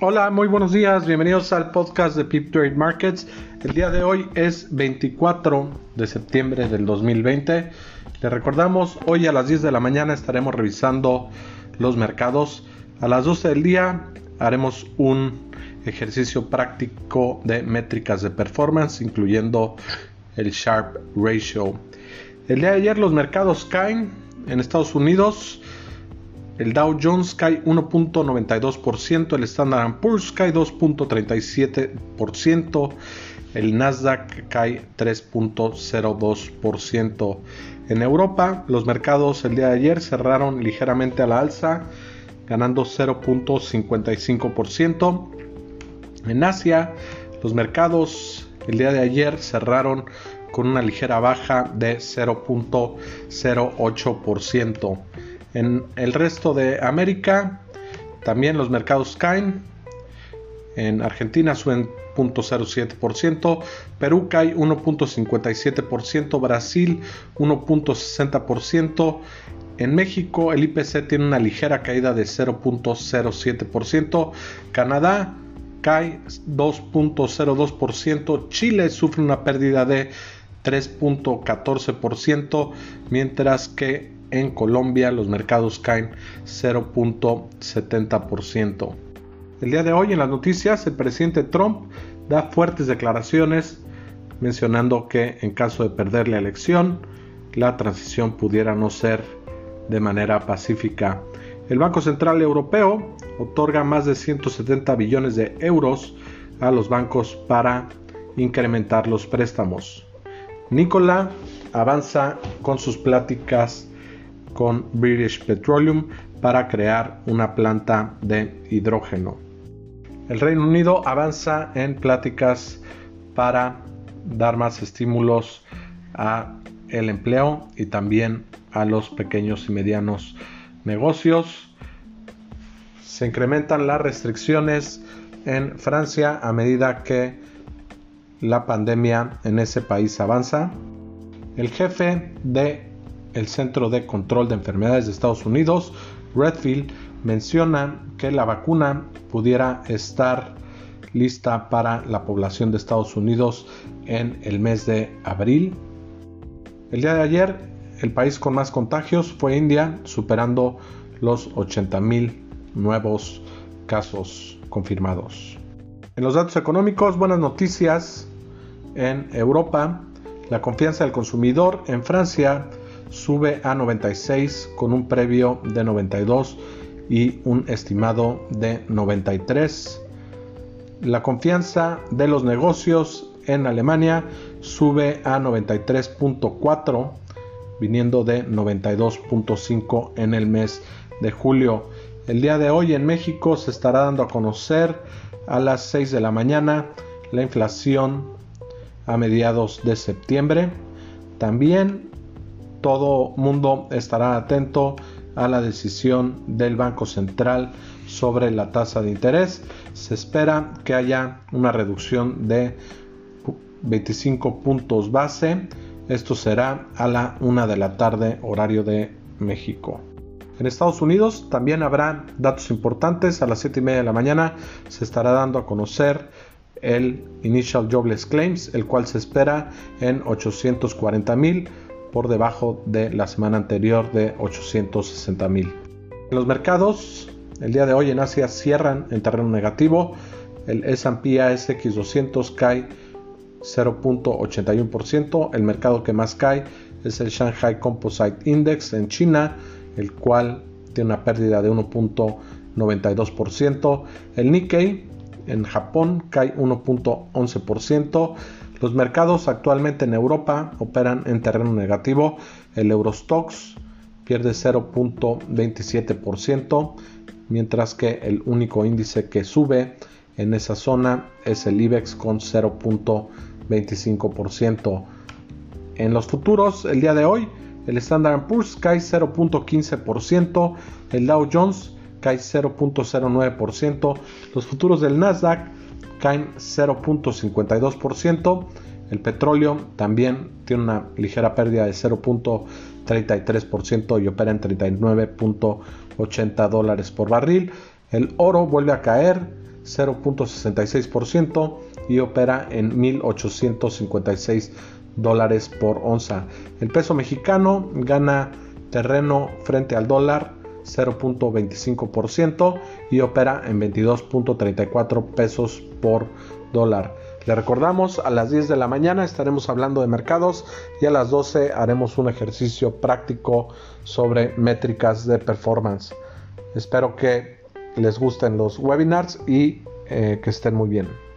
Hola, muy buenos días, bienvenidos al podcast de Pip Trade Markets. El día de hoy es 24 de septiembre del 2020. Le recordamos, hoy a las 10 de la mañana estaremos revisando los mercados. A las 12 del día haremos un ejercicio práctico de métricas de performance, incluyendo el Sharp Ratio. El día de ayer los mercados caen en Estados Unidos. El Dow Jones cae 1.92%, el Standard Poor's cae 2.37%, el Nasdaq cae 3.02%. En Europa, los mercados el día de ayer cerraron ligeramente a la alza, ganando 0.55%. En Asia, los mercados el día de ayer cerraron con una ligera baja de 0.08%. En el resto de América. También los mercados caen. En Argentina suben 0.07%, Perú cae 1.57%, Brasil 1.60%, en México el IPC tiene una ligera caída de 0.07%, Canadá cae 2.02%, Chile sufre una pérdida de 3.14%, mientras que en Colombia los mercados caen 0.70%. El día de hoy en las noticias el presidente Trump da fuertes declaraciones mencionando que en caso de perder la elección la transición pudiera no ser de manera pacífica. El Banco Central Europeo otorga más de 170 billones de euros a los bancos para incrementar los préstamos. Nicola avanza con sus pláticas con British Petroleum para crear una planta de hidrógeno. El Reino Unido avanza en pláticas para dar más estímulos a el empleo y también a los pequeños y medianos negocios. Se incrementan las restricciones en Francia a medida que la pandemia en ese país avanza. El jefe de el Centro de Control de Enfermedades de Estados Unidos, Redfield, menciona que la vacuna pudiera estar lista para la población de Estados Unidos en el mes de abril. El día de ayer, el país con más contagios fue India, superando los 80.000 nuevos casos confirmados. En los datos económicos, buenas noticias en Europa. La confianza del consumidor en Francia sube a 96 con un previo de 92 y un estimado de 93. La confianza de los negocios en Alemania sube a 93.4 viniendo de 92.5 en el mes de julio. El día de hoy en México se estará dando a conocer a las 6 de la mañana la inflación a mediados de septiembre. También todo mundo estará atento a la decisión del Banco Central sobre la tasa de interés. Se espera que haya una reducción de 25 puntos base. Esto será a la 1 de la tarde horario de México. En Estados Unidos también habrá datos importantes. A las 7 y media de la mañana se estará dando a conocer el Initial Jobless Claims, el cual se espera en 840 mil por debajo de la semana anterior de 860 mil. Los mercados el día de hoy en Asia cierran en terreno negativo. El S&P ASX 200 cae 0.81%. El mercado que más cae es el Shanghai Composite Index en China, el cual tiene una pérdida de 1.92%. El Nikkei en Japón cae 1.11%. Los mercados actualmente en Europa operan en terreno negativo. El Eurostox pierde 0.27%, mientras que el único índice que sube en esa zona es el IBEX con 0.25%. En los futuros, el día de hoy, el Standard Poor's cae 0.15%, el Dow Jones cae 0.09%, los futuros del Nasdaq caen 0.52%. El petróleo también tiene una ligera pérdida de 0.33% y opera en 39.80 dólares por barril. El oro vuelve a caer 0.66% y opera en 1.856 dólares por onza. El peso mexicano gana terreno frente al dólar 0.25% y opera en 22.34 pesos por dólar. Le recordamos, a las 10 de la mañana estaremos hablando de mercados y a las 12 haremos un ejercicio práctico sobre métricas de performance. Espero que les gusten los webinars y eh, que estén muy bien.